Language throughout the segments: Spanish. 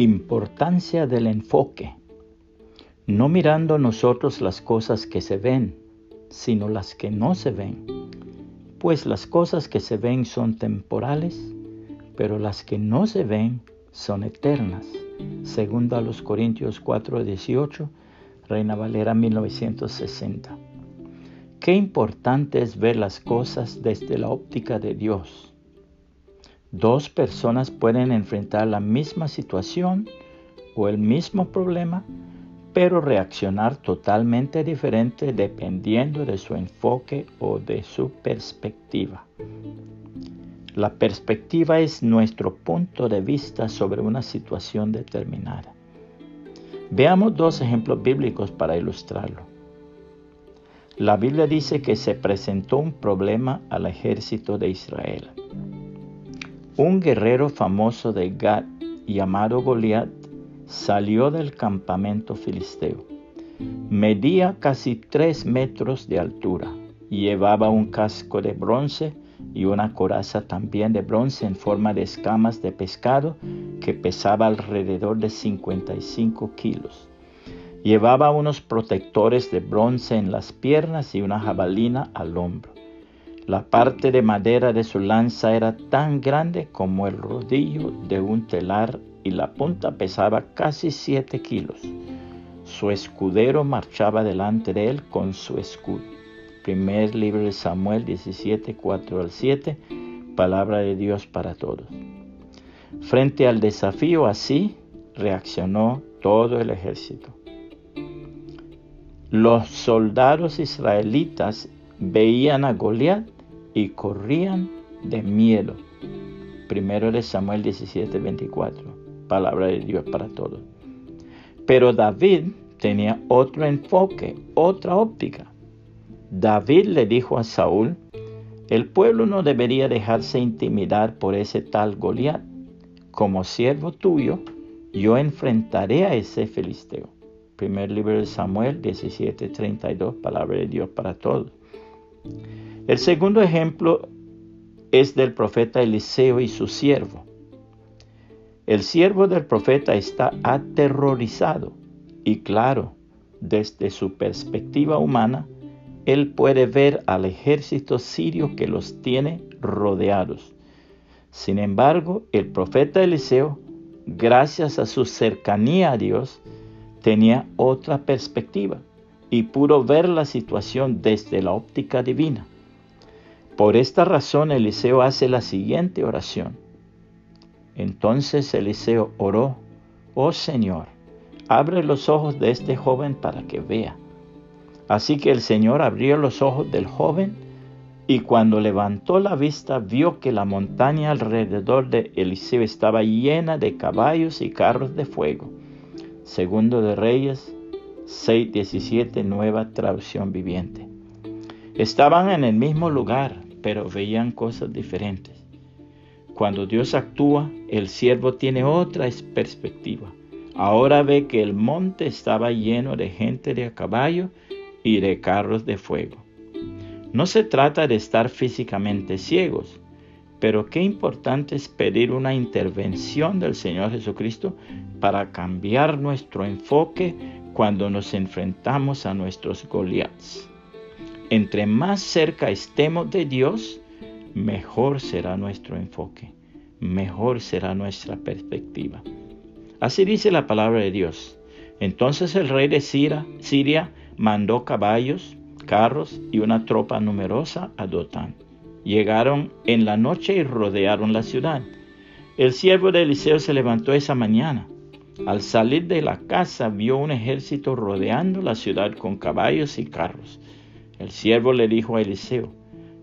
Importancia del enfoque. No mirando nosotros las cosas que se ven, sino las que no se ven. Pues las cosas que se ven son temporales, pero las que no se ven son eternas. Segundo a los Corintios 4:18, Reina Valera 1960. Qué importante es ver las cosas desde la óptica de Dios. Dos personas pueden enfrentar la misma situación o el mismo problema, pero reaccionar totalmente diferente dependiendo de su enfoque o de su perspectiva. La perspectiva es nuestro punto de vista sobre una situación determinada. Veamos dos ejemplos bíblicos para ilustrarlo. La Biblia dice que se presentó un problema al ejército de Israel. Un guerrero famoso de Gad llamado Goliat salió del campamento filisteo. Medía casi tres metros de altura. Llevaba un casco de bronce y una coraza también de bronce en forma de escamas de pescado que pesaba alrededor de 55 kilos. Llevaba unos protectores de bronce en las piernas y una jabalina al hombro. La parte de madera de su lanza era tan grande como el rodillo de un telar y la punta pesaba casi siete kilos. Su escudero marchaba delante de él con su escudo. Primer libro de Samuel 17, 4 al 7, palabra de Dios para todos. Frente al desafío así reaccionó todo el ejército. Los soldados israelitas veían a Goliat y corrían de miedo. Primero de Samuel 17, 24. Palabra de Dios para todos. Pero David tenía otro enfoque, otra óptica. David le dijo a Saúl, el pueblo no debería dejarse intimidar por ese tal Goliat. Como siervo tuyo, yo enfrentaré a ese filisteo. Primer libro de Samuel 17:32, palabra de Dios para todos. El segundo ejemplo es del profeta Eliseo y su siervo. El siervo del profeta está aterrorizado y claro, desde su perspectiva humana, él puede ver al ejército sirio que los tiene rodeados. Sin embargo, el profeta Eliseo, gracias a su cercanía a Dios, tenía otra perspectiva y pudo ver la situación desde la óptica divina. Por esta razón Eliseo hace la siguiente oración. Entonces Eliseo oró, oh Señor, abre los ojos de este joven para que vea. Así que el Señor abrió los ojos del joven y cuando levantó la vista vio que la montaña alrededor de Eliseo estaba llena de caballos y carros de fuego Segundo de Reyes 6:17, nueva traducción viviente. Estaban en el mismo lugar, pero veían cosas diferentes. Cuando Dios actúa, el siervo tiene otra perspectiva. Ahora ve que el monte estaba lleno de gente de a caballo y de carros de fuego. No se trata de estar físicamente ciegos, pero qué importante es pedir una intervención del Señor Jesucristo para cambiar nuestro enfoque cuando nos enfrentamos a nuestros Goliaths. Entre más cerca estemos de Dios, mejor será nuestro enfoque, mejor será nuestra perspectiva. Así dice la palabra de Dios. Entonces el rey de Siria mandó caballos, carros y una tropa numerosa a Dotán Llegaron en la noche y rodearon la ciudad. El siervo de Eliseo se levantó esa mañana. Al salir de la casa vio un ejército rodeando la ciudad con caballos y carros. El siervo le dijo a Eliseo,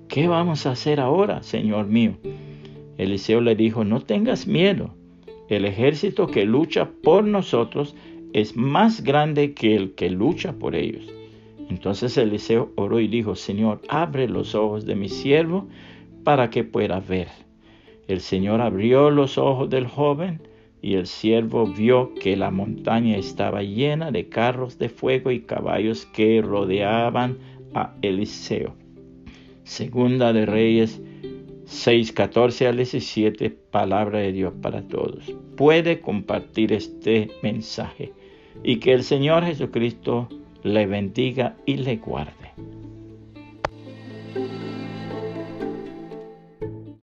¿qué vamos a hacer ahora, señor mío? Eliseo le dijo, no tengas miedo. El ejército que lucha por nosotros es más grande que el que lucha por ellos. Entonces Eliseo oró y dijo, Señor, abre los ojos de mi siervo para que pueda ver. El Señor abrió los ojos del joven y el siervo vio que la montaña estaba llena de carros de fuego y caballos que rodeaban a Eliseo. Segunda de Reyes 6.14 al 17, palabra de Dios para todos. Puede compartir este mensaje y que el Señor Jesucristo le bendiga y le guarde.